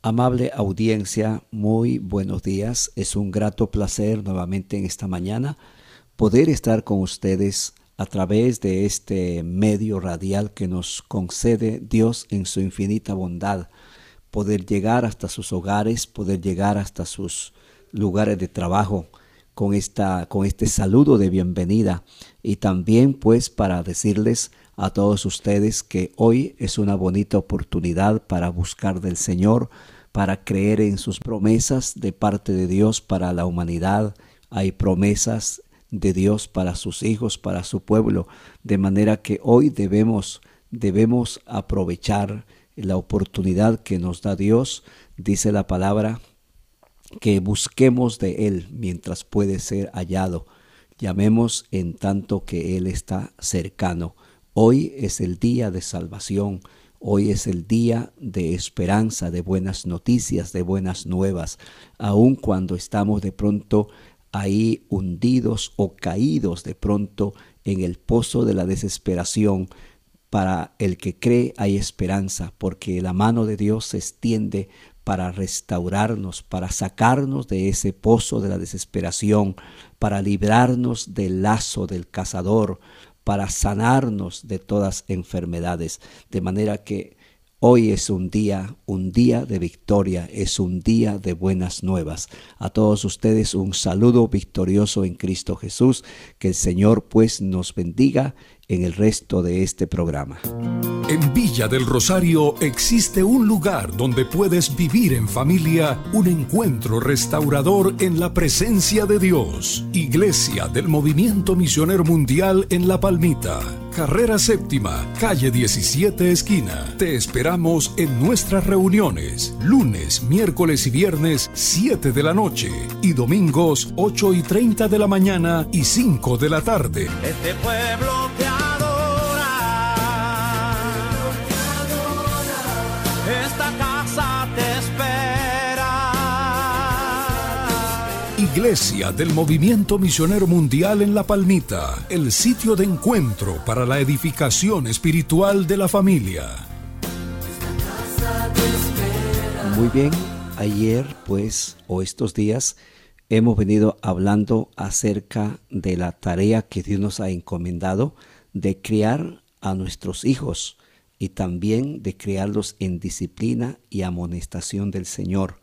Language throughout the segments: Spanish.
Amable audiencia, muy buenos días. Es un grato placer nuevamente en esta mañana poder estar con ustedes a través de este medio radial que nos concede Dios en su infinita bondad. Poder llegar hasta sus hogares, poder llegar hasta sus lugares de trabajo con, esta, con este saludo de bienvenida y también pues para decirles a todos ustedes que hoy es una bonita oportunidad para buscar del Señor, para creer en sus promesas de parte de Dios para la humanidad. Hay promesas de Dios para sus hijos, para su pueblo, de manera que hoy debemos debemos aprovechar la oportunidad que nos da Dios, dice la palabra, que busquemos de Él mientras puede ser hallado. Llamemos en tanto que Él está cercano. Hoy es el día de salvación, hoy es el día de esperanza, de buenas noticias, de buenas nuevas, aun cuando estamos de pronto ahí hundidos o caídos de pronto en el pozo de la desesperación. Para el que cree hay esperanza, porque la mano de Dios se extiende para restaurarnos, para sacarnos de ese pozo de la desesperación, para librarnos del lazo del cazador, para sanarnos de todas enfermedades. De manera que hoy es un día, un día de victoria, es un día de buenas nuevas. A todos ustedes un saludo victorioso en Cristo Jesús. Que el Señor pues nos bendiga en el resto de este programa. En Villa del Rosario existe un lugar donde puedes vivir en familia un encuentro restaurador en la presencia de Dios. Iglesia del Movimiento Misionero Mundial en La Palmita. Carrera Séptima, calle 17 esquina. Te esperamos en nuestras reuniones, lunes, miércoles y viernes 7 de la noche y domingos 8 y 30 de la mañana y 5 de la tarde. Este pueblo Iglesia del Movimiento Misionero Mundial en La Palmita, el sitio de encuentro para la edificación espiritual de la familia. Muy bien, ayer pues o estos días hemos venido hablando acerca de la tarea que Dios nos ha encomendado de criar a nuestros hijos y también de criarlos en disciplina y amonestación del Señor.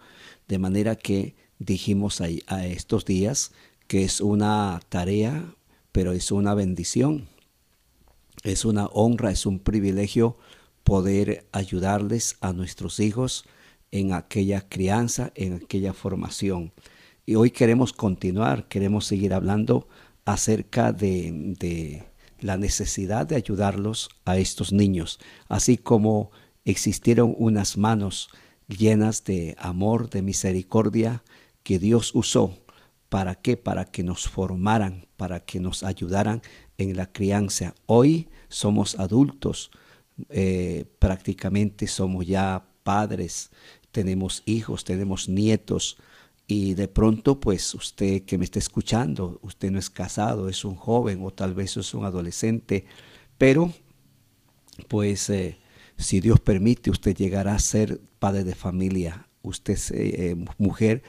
De manera que dijimos a, a estos días que es una tarea, pero es una bendición. Es una honra, es un privilegio poder ayudarles a nuestros hijos en aquella crianza, en aquella formación. Y hoy queremos continuar, queremos seguir hablando acerca de, de la necesidad de ayudarlos a estos niños, así como existieron unas manos llenas de amor, de misericordia, que Dios usó. ¿Para qué? Para que nos formaran, para que nos ayudaran en la crianza. Hoy somos adultos, eh, prácticamente somos ya padres, tenemos hijos, tenemos nietos, y de pronto, pues usted que me está escuchando, usted no es casado, es un joven o tal vez es un adolescente, pero pues eh, si Dios permite, usted llegará a ser padre de familia, usted eh, mujer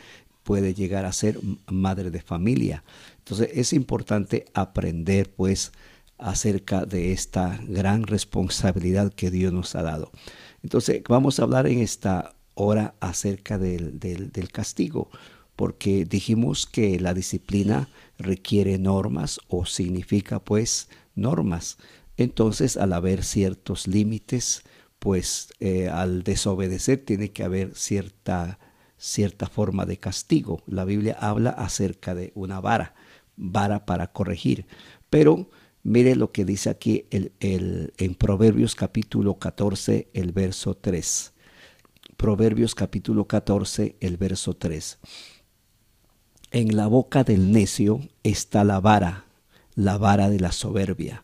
puede llegar a ser madre de familia. Entonces es importante aprender pues acerca de esta gran responsabilidad que Dios nos ha dado. Entonces vamos a hablar en esta hora acerca del, del, castigo, porque dijimos que la disciplina requiere normas o significa pues normas. Entonces, al haber ciertos límites, pues eh, al desobedecer tiene que haber cierta, cierta forma de castigo. La Biblia habla acerca de una vara, vara para corregir. Pero mire lo que dice aquí el, en Proverbios capítulo 14, el verso 3. Proverbios capítulo 14, el verso 3. En la boca del necio está la vara, la vara de la soberbia.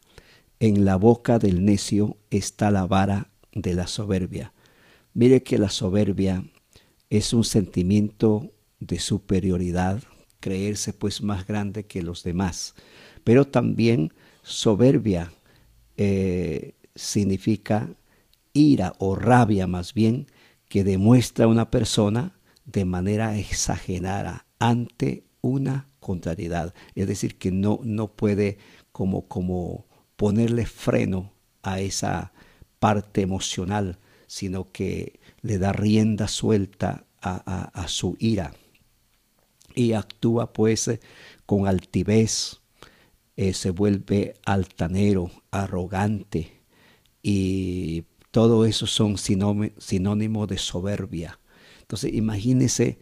En la boca del necio está la vara de la soberbia. Mire que la soberbia es un sentimiento de superioridad, creerse pues más grande que los demás. Pero también soberbia eh, significa ira o rabia más bien que demuestra una persona de manera exagerada ante una contrariedad. Es decir, que no, no puede como, como ponerle freno a esa parte emocional, sino que le da rienda suelta a, su ira y actúa pues con altivez, eh, se vuelve altanero, arrogante y todo eso son sinónimos de soberbia. Entonces imagínese,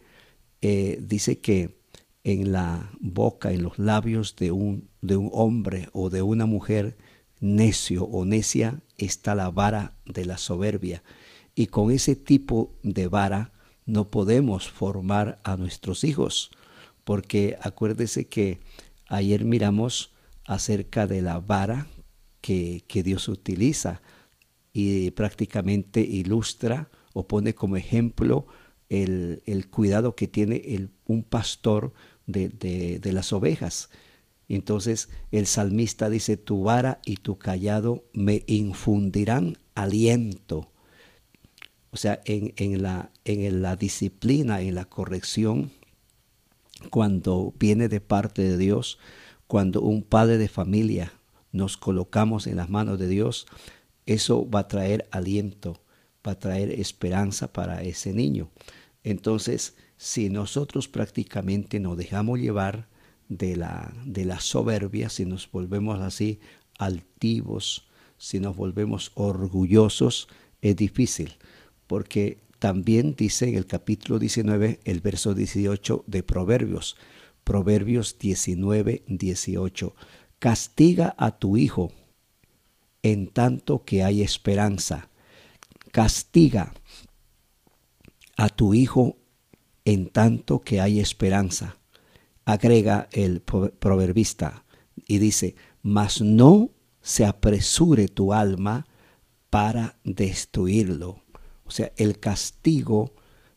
eh, dice que en la boca, en los labios de un, de un hombre o de una mujer necio o necia está la vara de la soberbia. Y con ese tipo de vara no podemos formar a nuestros hijos, porque acuérdese que ayer miramos acerca de la vara que, que Dios utiliza y prácticamente ilustra o pone como ejemplo el, cuidado que tiene el, un pastor de, de, las ovejas. Entonces el salmista dice, tu vara y tu callado me infundirán aliento. O sea, en, en, la, en la disciplina, en la corrección, cuando viene de parte de Dios, cuando un padre de familia nos colocamos en las manos de Dios, eso va a traer aliento, va a traer esperanza para ese niño. Entonces, si nosotros prácticamente nos dejamos llevar de la, de la soberbia, si nos volvemos así altivos, si nos volvemos orgullosos, es difícil, porque también dice en el capítulo 19, el verso 18 de Proverbios, Proverbios 19, 18, castiga a tu hijo en tanto que hay esperanza. Castiga a tu hijo en tanto que hay esperanza. Agrega el proverbista y dice, mas no se apresure tu alma para destruirlo. O sea, el castigo,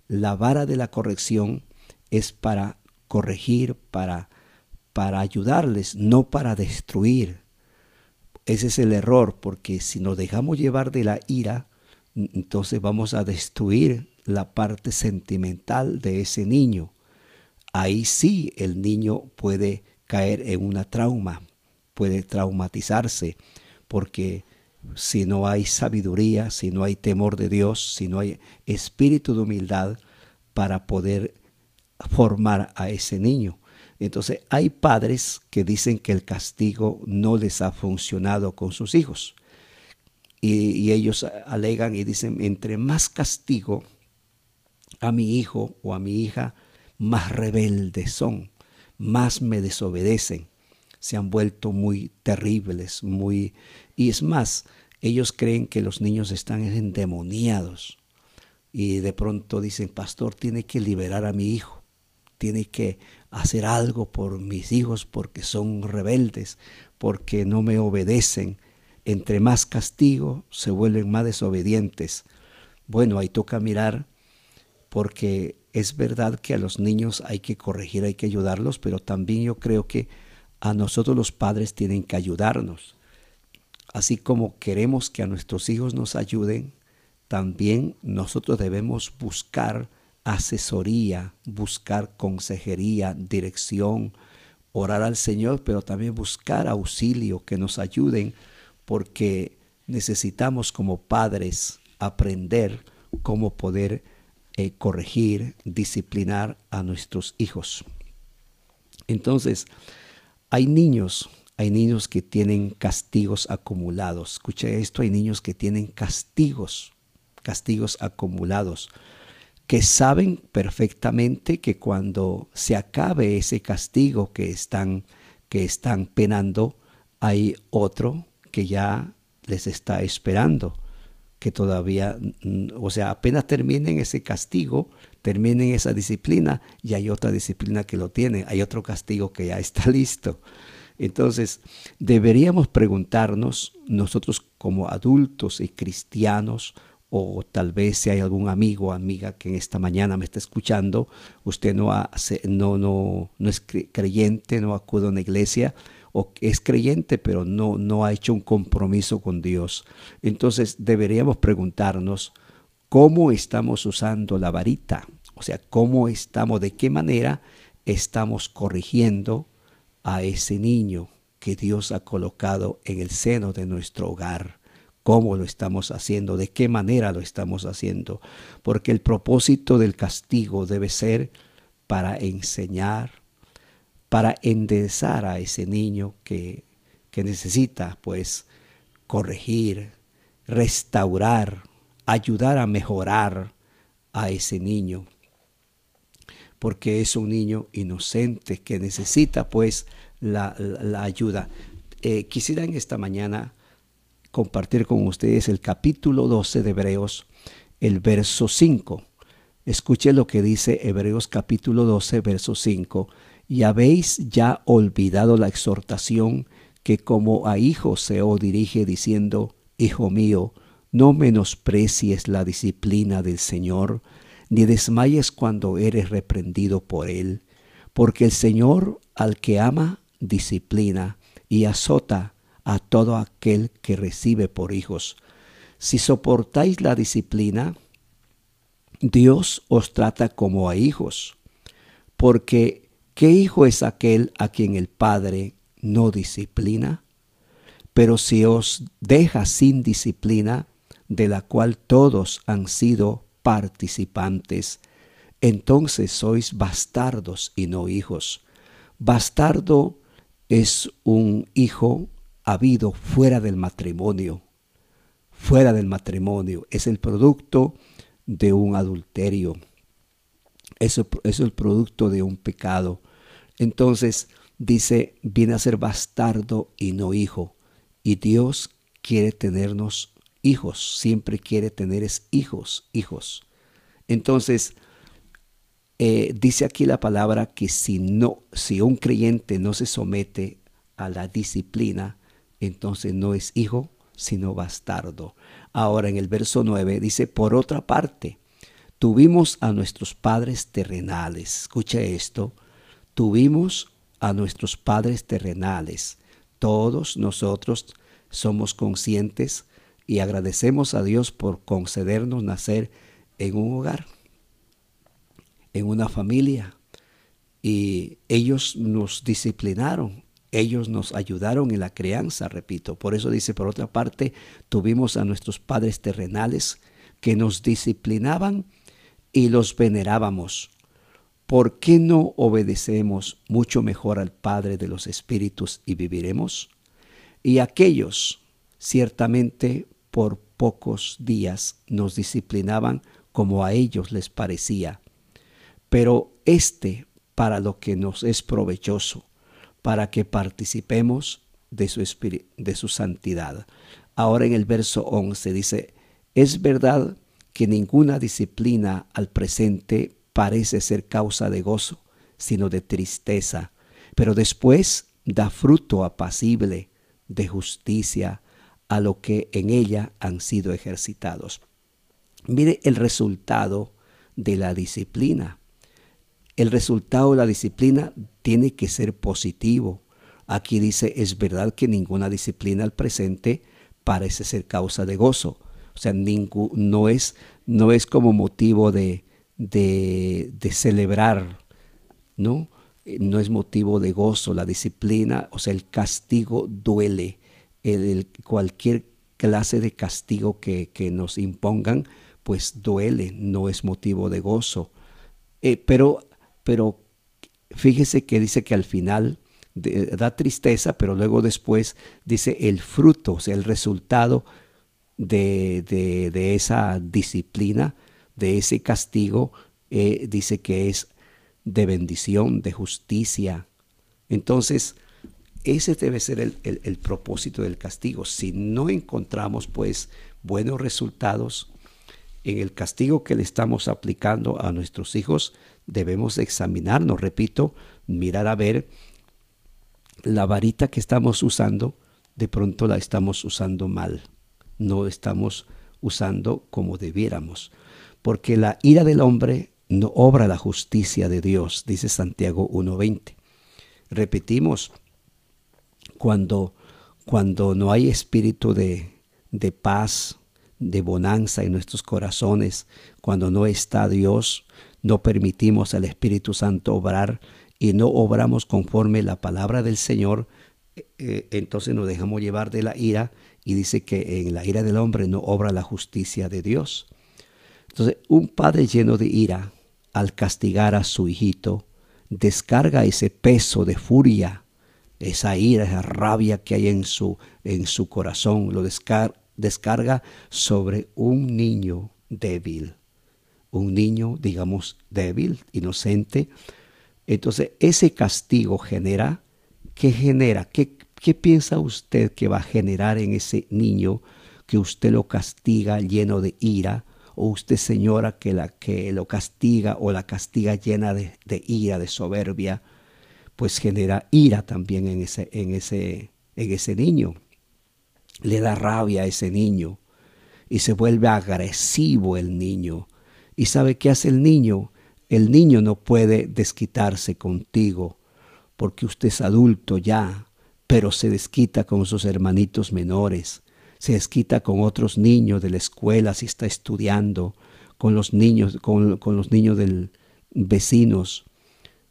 la vara de la corrección es para corregir, para, para ayudarles, no para destruir. Ese es el error, porque si nos dejamos llevar de la ira, entonces vamos a destruir la parte sentimental de ese niño. Ahí sí el niño puede caer en una trauma, puede traumatizarse, porque si no hay sabiduría, si no hay temor de Dios, si no hay espíritu de humildad para poder formar a ese niño. Entonces hay padres que dicen que el castigo no les ha funcionado con sus hijos. Y, ellos alegan y dicen, entre más castigo a mi hijo o a mi hija, más rebeldes son, más me desobedecen. Se han vuelto muy terribles, muy... Y es más, ellos creen que los niños están endemoniados. Y de pronto dicen, pastor, tiene que liberar a mi hijo, tiene que hacer algo por mis hijos porque son rebeldes, porque no me obedecen. Entre más castigo se vuelven más desobedientes. Bueno, ahí toca mirar porque es verdad que a los niños hay que corregir, hay que ayudarlos, pero también yo creo que a nosotros los padres tienen que ayudarnos. Así como queremos que a nuestros hijos nos ayuden, también nosotros debemos buscar asesoría, buscar consejería, dirección, orar al Señor, pero también buscar auxilio que nos ayuden, porque necesitamos como padres aprender cómo poder eh, corregir, disciplinar a nuestros hijos. Entonces, hay niños, hay niños que tienen castigos acumulados. Escucha esto, hay niños que tienen castigos, castigos acumulados que saben perfectamente que cuando se acabe ese castigo que están, que están penando, hay otro que ya les está esperando, que todavía, o sea, apenas terminen ese castigo, terminen esa disciplina, y hay otra disciplina que lo tiene, hay otro castigo que ya está listo. Entonces, deberíamos preguntarnos nosotros como adultos y cristianos, o tal vez si hay algún amigo o amiga que en esta mañana me está escuchando, usted no, no, no, no es creyente, no acude a una iglesia, o es creyente pero no, no ha hecho un compromiso con Dios. Entonces deberíamos preguntarnos cómo estamos usando la varita, o sea, cómo estamos, de qué manera estamos corrigiendo a ese niño que Dios ha colocado en el seno de nuestro hogar. ¿Cómo lo estamos haciendo? ¿De qué manera lo estamos haciendo? Porque el propósito del castigo debe ser para enseñar, para enderezar a ese niño que, que necesita, pues, corregir, restaurar, ayudar a mejorar a ese niño. Porque es un niño inocente que necesita, pues, la, ayuda. Eh, quisiera en esta mañana compartir con ustedes el capítulo 12 de Hebreos, el verso 5. Escuche lo que dice Hebreos capítulo 12, verso 5. Y habéis ya olvidado la exhortación que como a hijos se os dirige diciendo, Hijo mío, no menosprecies la disciplina del Señor, ni desmayes cuando eres reprendido por Él, porque el Señor al que ama disciplina y azota a todo aquel que recibe por hijos. Si soportáis la disciplina, Dios os trata como a hijos, porque ¿qué hijo es aquel a quien el Padre no disciplina? Pero si os deja sin disciplina, de la cual todos han sido participantes, entonces sois bastardos y no hijos. Bastardo es un hijo habido fuera del matrimonio. Fuera del matrimonio. Es el producto de un adulterio. Es, es el producto de un pecado. Entonces dice, viene a ser bastardo y no hijo. Y Dios quiere tenernos hijos. Siempre quiere tener hijos, hijos. Entonces, eh, dice aquí la palabra que si no, si un creyente no se somete a la disciplina, entonces no es hijo, sino bastardo. Ahora en el verso 9 dice, por otra parte, tuvimos a nuestros padres terrenales. Escucha esto, tuvimos a nuestros padres terrenales. Todos nosotros somos conscientes y agradecemos a Dios por concedernos nacer en un hogar en una familia y ellos nos disciplinaron, ellos nos ayudaron en la crianza, repito. Por eso dice, por otra parte, tuvimos a nuestros padres terrenales que nos disciplinaban y los venerábamos. ¿Por qué no obedecemos mucho mejor al Padre de los Espíritus y viviremos? Y aquellos, ciertamente, por pocos días nos disciplinaban como a ellos les parecía pero este para lo que nos es provechoso, para que participemos de su, de su santidad. Ahora en el verso 11 dice, es verdad que ninguna disciplina al presente parece ser causa de gozo, sino de tristeza, pero después da fruto apacible de justicia a lo que en ella han sido ejercitados. Mire el resultado de la disciplina el resultado de la disciplina tiene que ser positivo. Aquí dice, es verdad que ninguna disciplina al presente parece ser causa de gozo. O sea, no, es, no es como motivo de, de, celebrar, ¿no? No es motivo de gozo. La disciplina, o sea, el castigo duele. El, cualquier clase de castigo que, que, nos impongan, pues duele, no es motivo de gozo. Eh, pero pero fíjese que dice que al final da tristeza, pero luego después dice el fruto, o sea, el resultado de, esa disciplina, de ese castigo, eh, dice que es de bendición, de justicia. Entonces, ese debe ser el, el, propósito del castigo. Si no encontramos pues buenos resultados en el castigo que le estamos aplicando a nuestros hijos, debemos examinarnos, repito, mirar a ver la varita que estamos usando, de pronto la estamos usando mal, no estamos usando como debiéramos, porque la ira del hombre no obra la justicia de Dios, dice Santiago 1.20. Repetimos, cuando, cuando no hay espíritu de, de paz, de bonanza en nuestros corazones. Cuando no está Dios, no permitimos al Espíritu Santo obrar y no obramos conforme la palabra del Señor, eh, eh, entonces nos dejamos llevar de la ira y dice que en la ira del hombre no obra la justicia de Dios. Entonces, un padre lleno de ira, al castigar a su hijito, descarga ese peso de furia, esa ira, esa rabia que hay en su, en su corazón, lo descarga sobre un niño débil, un niño, digamos, débil, inocente. Entonces, ese castigo genera, ¿qué genera? ¿Qué, ¿Qué piensa usted que va a generar en ese niño que usted lo castiga lleno de ira? o usted señora que, la, que lo castiga o la castiga llena de, ira, de soberbia, pues genera ira también en ese, en, ese, en ese niño. Le da rabia a ese niño y se vuelve agresivo el niño. ¿Y sabe qué hace el niño? El niño no puede desquitarse contigo porque usted es adulto ya, pero se desquita con sus hermanitos menores se desquita con otros niños de la escuela si está estudiando, con los niños, con, los niños del vecinos.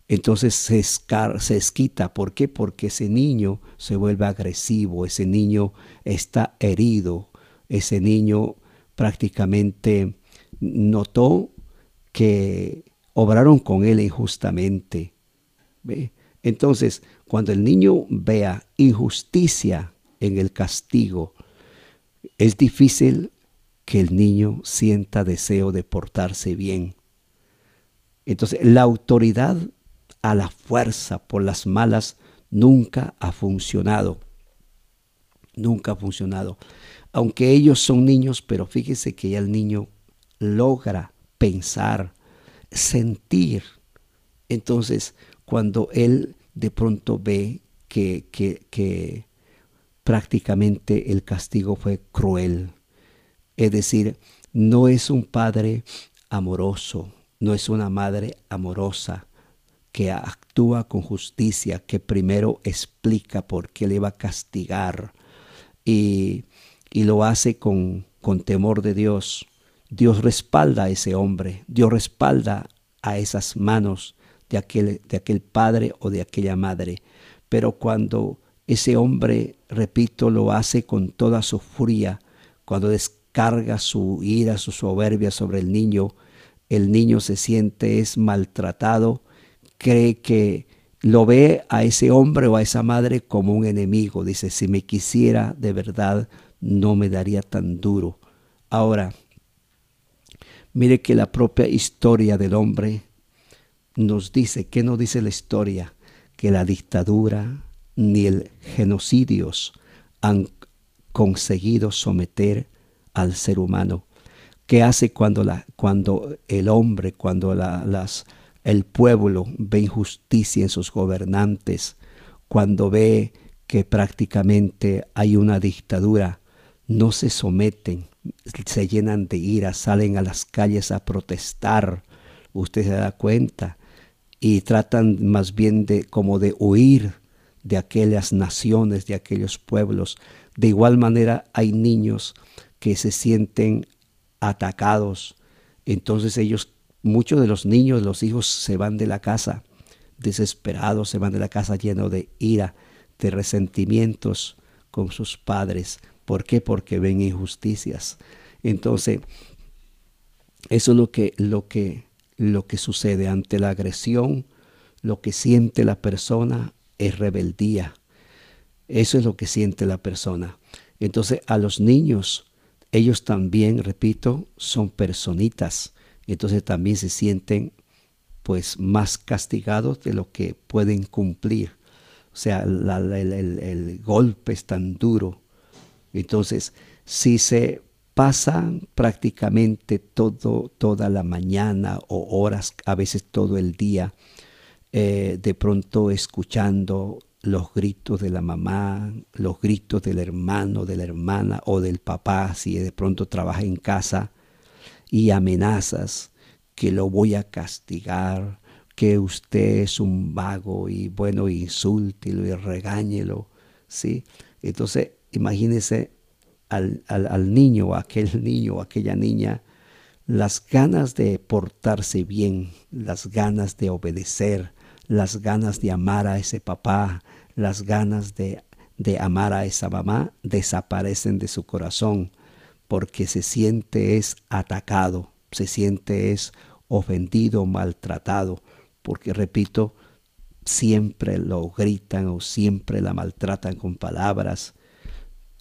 Entonces se, esquita. ¿Por qué? Porque ese niño se vuelve agresivo, ese niño está herido, ese niño prácticamente notó que obraron con él injustamente. Entonces, cuando el niño vea injusticia en el castigo, es difícil que el niño sienta deseo de portarse bien. Entonces, la autoridad a la fuerza por las malas nunca ha funcionado. Nunca ha funcionado. Aunque ellos son niños, pero fíjese que ya el niño logra pensar, sentir. Entonces, cuando él de pronto ve que, que, que prácticamente el castigo fue cruel. Es decir, no es un padre amoroso, no es una madre amorosa que actúa con justicia, que primero explica por qué le va a castigar y, lo hace con, con temor de Dios. Dios respalda a ese hombre, Dios respalda a esas manos de aquel, de aquel padre o de aquella madre. Pero cuando ese hombre, repito, lo hace con toda su furia. Cuando descarga su ira, su soberbia sobre el niño, el niño se siente es maltratado, cree que lo ve a ese hombre o a esa madre como un enemigo. Dice, si me quisiera de verdad, no me daría tan duro. Ahora, mire que la propia historia del hombre nos dice, ¿qué nos dice la historia? Que la dictadura, ni el genocidios han conseguido someter al ser humano. ¿Qué hace cuando, la, cuando el hombre, cuando las, el pueblo ve injusticia en sus gobernantes, cuando ve que prácticamente hay una dictadura, no se someten, se llenan de ira, salen a las calles a protestar, usted se da cuenta, y tratan más bien de como de huir de aquellas naciones, de aquellos pueblos. De igual manera hay niños que se sienten atacados. Entonces ellos, muchos de los niños, los hijos se van de la casa desesperados, se van de la casa lleno de ira, de resentimientos con sus padres. ¿Por qué? Porque ven injusticias. Entonces, eso es lo que, lo que, lo que sucede ante la agresión, lo que siente la persona es rebeldía. Eso es lo que siente la persona. Entonces a los niños, ellos también, repito, son personitas. Entonces también se sienten pues más castigados de lo que pueden cumplir. O sea, el, golpe es tan duro. Entonces, si se pasan prácticamente todo, toda la mañana o horas, a veces todo el día, eh, de pronto escuchando los gritos de la mamá, los gritos del hermano, de la hermana o del papá, si de pronto trabaja en casa, y amenazas que lo voy a castigar, que usted es un vago y bueno, insúltelo y regáñelo, ¿sí? Entonces, imagínese al, al niño, aquel niño, aquella niña, las ganas de portarse bien, las ganas de obedecer, las ganas de amar a ese papá, las ganas de, de amar a esa mamá desaparecen de su corazón porque se siente es atacado, se siente es ofendido, maltratado, porque repito, siempre lo gritan o siempre la maltratan con palabras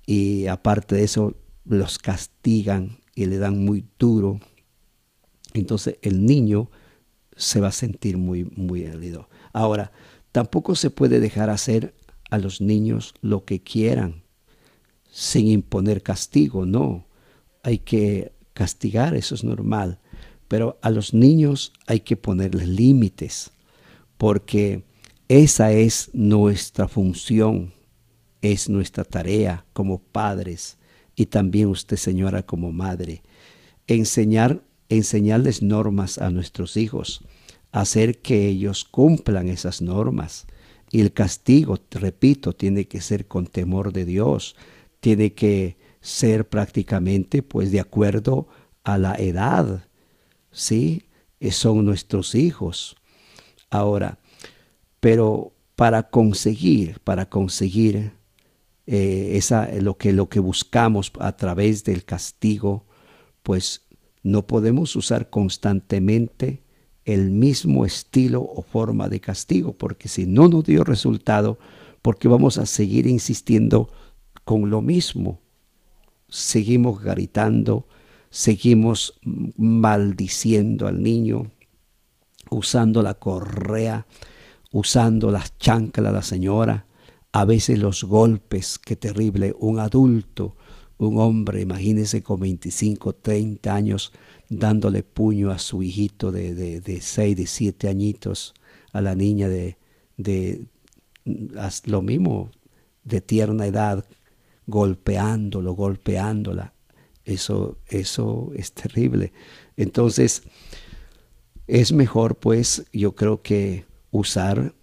y aparte de eso los castigan y le dan muy duro. Entonces el niño se va a sentir muy, muy herido. Ahora, tampoco se puede dejar hacer a los niños lo que quieran sin imponer castigo, no. Hay que castigar, eso es normal. Pero a los niños hay que ponerles límites, porque esa es nuestra función, es nuestra tarea como padres y también usted señora como madre. Enseñar, enseñarles normas a nuestros hijos, hacer que ellos cumplan esas normas. Y el castigo, repito, tiene que ser con temor de Dios, tiene que ser prácticamente pues de acuerdo a la edad, ¿sí? Son nuestros hijos. Ahora, pero para conseguir, para conseguir eh, esa, lo, que, lo que buscamos a través del castigo, pues no podemos usar constantemente el mismo estilo o forma de castigo, porque si no nos dio resultado, porque vamos a seguir insistiendo con lo mismo. Seguimos gritando, seguimos maldiciendo al niño, usando la correa, usando las chanclas la señora, a veces los golpes, qué terrible, un adulto, un hombre, imagínese con 25, 30 años, dándole puño a su hijito de, de, de 6, de 7 añitos, a la niña de, de lo mismo, de tierna edad, golpeándolo, golpeándola. Eso, eso es terrible. Entonces, es mejor, pues, yo creo que usar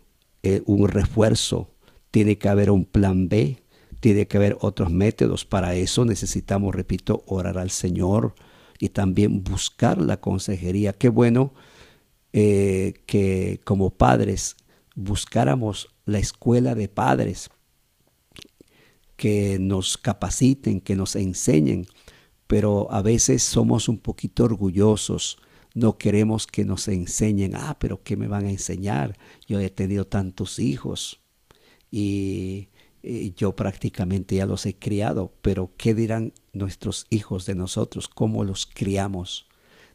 eh, un refuerzo. Tiene que haber un plan B, tiene que haber otros métodos. Para eso necesitamos, repito, orar al Señor y también buscar la consejería. Qué bueno eh, que como padres buscáramos la escuela de padres que nos capaciten, que nos enseñen, pero a veces somos un poquito orgullosos, no queremos que nos enseñen, ah, pero ¿qué me van a enseñar? Yo he tenido tantos hijos y, yo prácticamente ya los he criado, pero ¿qué dirán nuestros hijos de nosotros? ¿Cómo los criamos?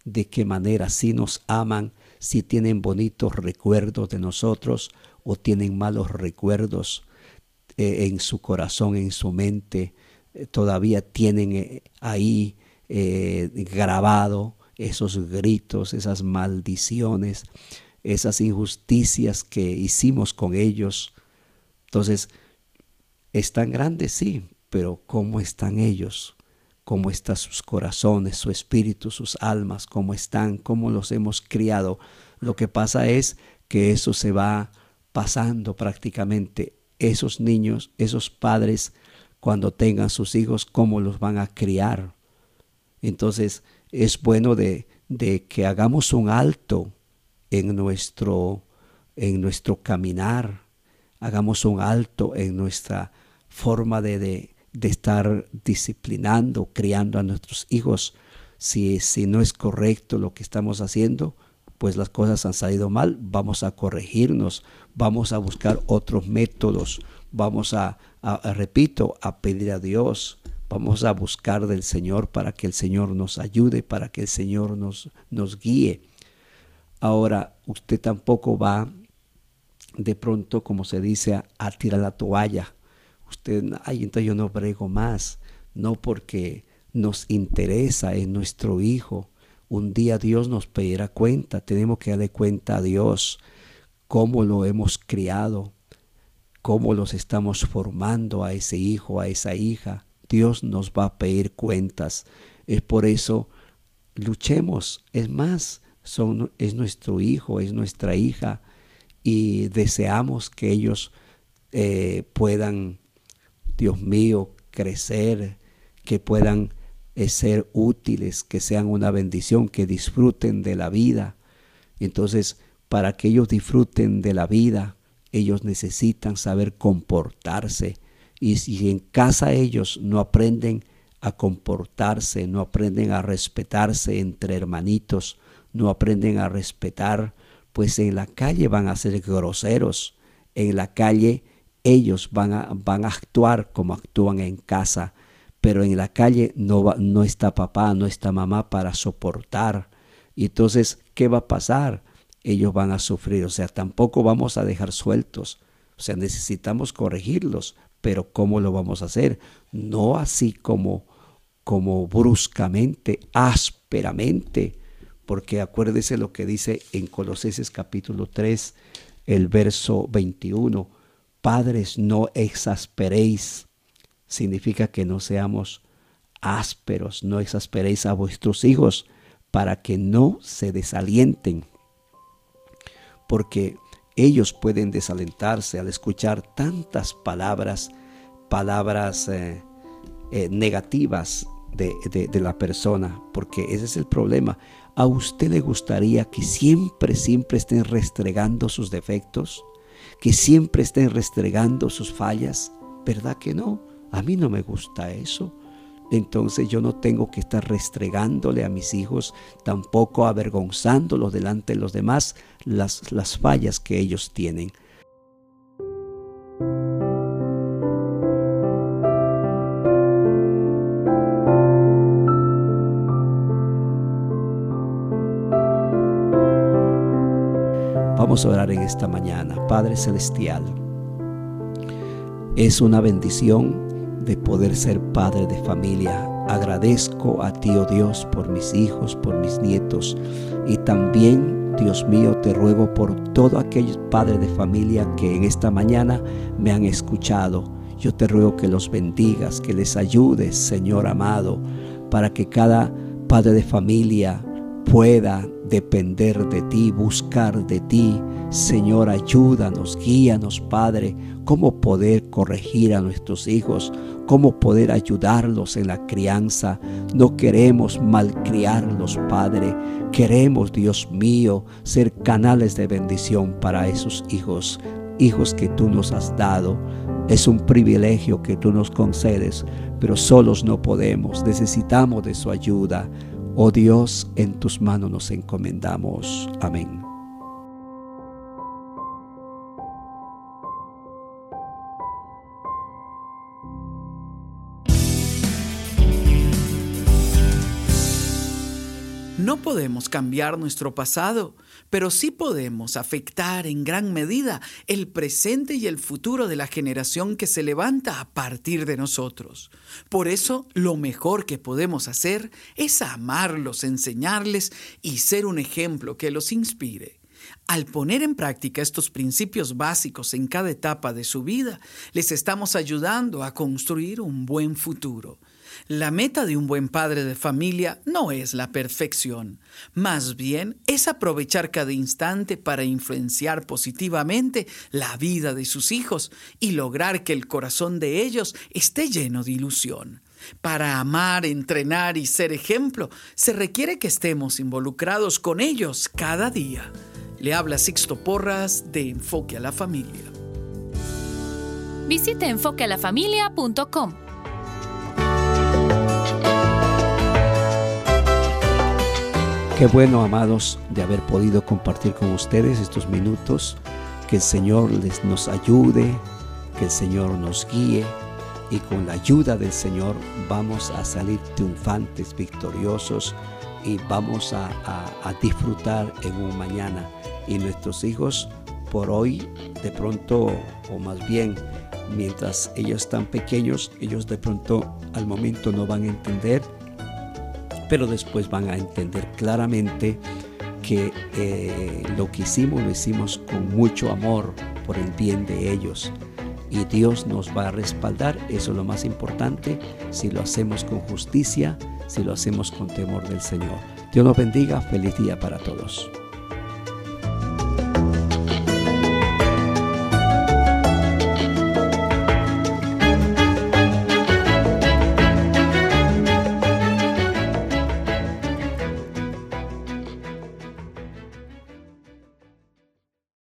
¿De qué manera? Si nos aman, si tienen bonitos recuerdos de nosotros o tienen malos recuerdos eh, en su corazón, en su mente, eh, todavía tienen eh, ahí grabado esos gritos, esas maldiciones, esas injusticias que hicimos con ellos. Entonces, están grandes, sí, pero ¿cómo están ellos? ¿Cómo están sus corazones, su espíritu, sus almas? ¿Cómo están? ¿Cómo los hemos criado? Lo que pasa es que eso se va pasando prácticamente esos niños, esos padres, cuando tengan sus hijos, cómo los van a criar. Entonces es bueno de, que hagamos un alto en nuestro, en nuestro caminar, hagamos un alto en nuestra forma de, de, estar disciplinando, criando a nuestros hijos. Si, si no es correcto lo que estamos haciendo, pues las cosas han salido mal, vamos a corregirnos, vamos a buscar otros métodos, vamos a, repito, a pedir a Dios, vamos a buscar del Señor para que el Señor nos ayude, para que el Señor nos, nos guíe. Ahora, usted tampoco va de pronto, como se dice, a, tirar la toalla. Usted, ay, entonces yo no brego más. No porque nos interesa en nuestro hijo, un día Dios nos pedirá cuenta, tenemos que darle cuenta a Dios cómo lo hemos criado, cómo los estamos formando a ese hijo, a esa hija. Dios nos va a pedir cuentas. Es por eso, luchemos. Es más, es nuestro hijo, es nuestra hija y deseamos que ellos eh, puedan, Dios mío, crecer, que puedan eh, ser útiles, que sean una bendición, que disfruten de la vida. Entonces, para que ellos disfruten de la vida, ellos necesitan saber comportarse. Y si en casa ellos no aprenden a comportarse, no aprenden a respetarse entre hermanitos, no aprenden a respetar, pues en la calle van a ser groseros, en la calle ellos van a, van a actuar como actúan en casa, pero en la calle no, no está papá, no está mamá para soportar. Y entonces, ¿qué va a pasar? ellos van a sufrir. O sea, tampoco vamos a dejar sueltos. O sea, necesitamos corregirlos, pero ¿cómo lo vamos a hacer? No así como, como bruscamente, ásperamente, porque acuérdese lo que dice en Colosenses capítulo 3, el verso 21. Padres, no exasperéis. Significa que no seamos ásperos, no exasperéis a vuestros hijos para que no se desalienten porque ellos pueden desalentarse al escuchar tantas palabras, palabras eh, eh, negativas de, de, la persona, porque ese es el problema. ¿A usted le gustaría que siempre, siempre estén restregando sus defectos? ¿Que siempre estén restregando sus fallas? ¿Verdad que no? A mí no me gusta eso entonces yo no tengo que estar restregándole a mis hijos, tampoco avergonzándolos delante de los demás las, las fallas que ellos tienen. Vamos a orar en esta mañana. Padre Celestial, es una bendición de poder ser padre de familia. Agradezco a ti, oh Dios, por mis hijos, por mis nietos y también, Dios mío, te ruego por todos aquellos padres de familia que en esta mañana me han escuchado. Yo te ruego que los bendigas, que les ayudes, Señor amado, para que cada padre de familia pueda depender de ti, buscar de ti. Señor, ayúdanos, guíanos, Padre, cómo poder corregir a nuestros hijos, cómo poder ayudarlos en la crianza. No queremos malcriarlos, Padre. Queremos, Dios mío, ser canales de bendición para esos hijos, hijos que tú nos has dado. Es un privilegio que tú nos concedes, pero solos no podemos. Necesitamos de su ayuda. Oh Dios, en tus manos nos encomendamos. Amén. No podemos cambiar nuestro pasado, pero sí podemos afectar en gran medida el presente y el futuro de la generación que se levanta a partir de nosotros. Por eso, lo mejor que podemos hacer es amarlos, enseñarles y ser un ejemplo que los inspire. Al poner en práctica estos principios básicos en cada etapa de su vida, les estamos ayudando a construir un buen futuro. La meta de un buen padre de familia no es la perfección, más bien es aprovechar cada instante para influenciar positivamente la vida de sus hijos y lograr que el corazón de ellos esté lleno de ilusión. Para amar, entrenar y ser ejemplo, se requiere que estemos involucrados con ellos cada día. Le habla Sixto Porras de Enfoque a la Familia. Visite enfoquealafamilia.com Qué bueno, amados, de haber podido compartir con ustedes estos minutos. Que el Señor les nos ayude, que el Señor nos guíe y con la ayuda del Señor vamos a salir triunfantes, victoriosos y vamos a, disfrutar en un mañana. Y nuestros hijos por hoy, de pronto, o más bien, mientras ellos están pequeños, ellos de pronto al momento no van a entender pero después van a entender claramente que eh, lo que hicimos lo hicimos con mucho amor por el bien de ellos. Y Dios nos va a respaldar, eso es lo más importante, si lo hacemos con justicia, si lo hacemos con temor del Señor. Dios nos bendiga, feliz día para todos.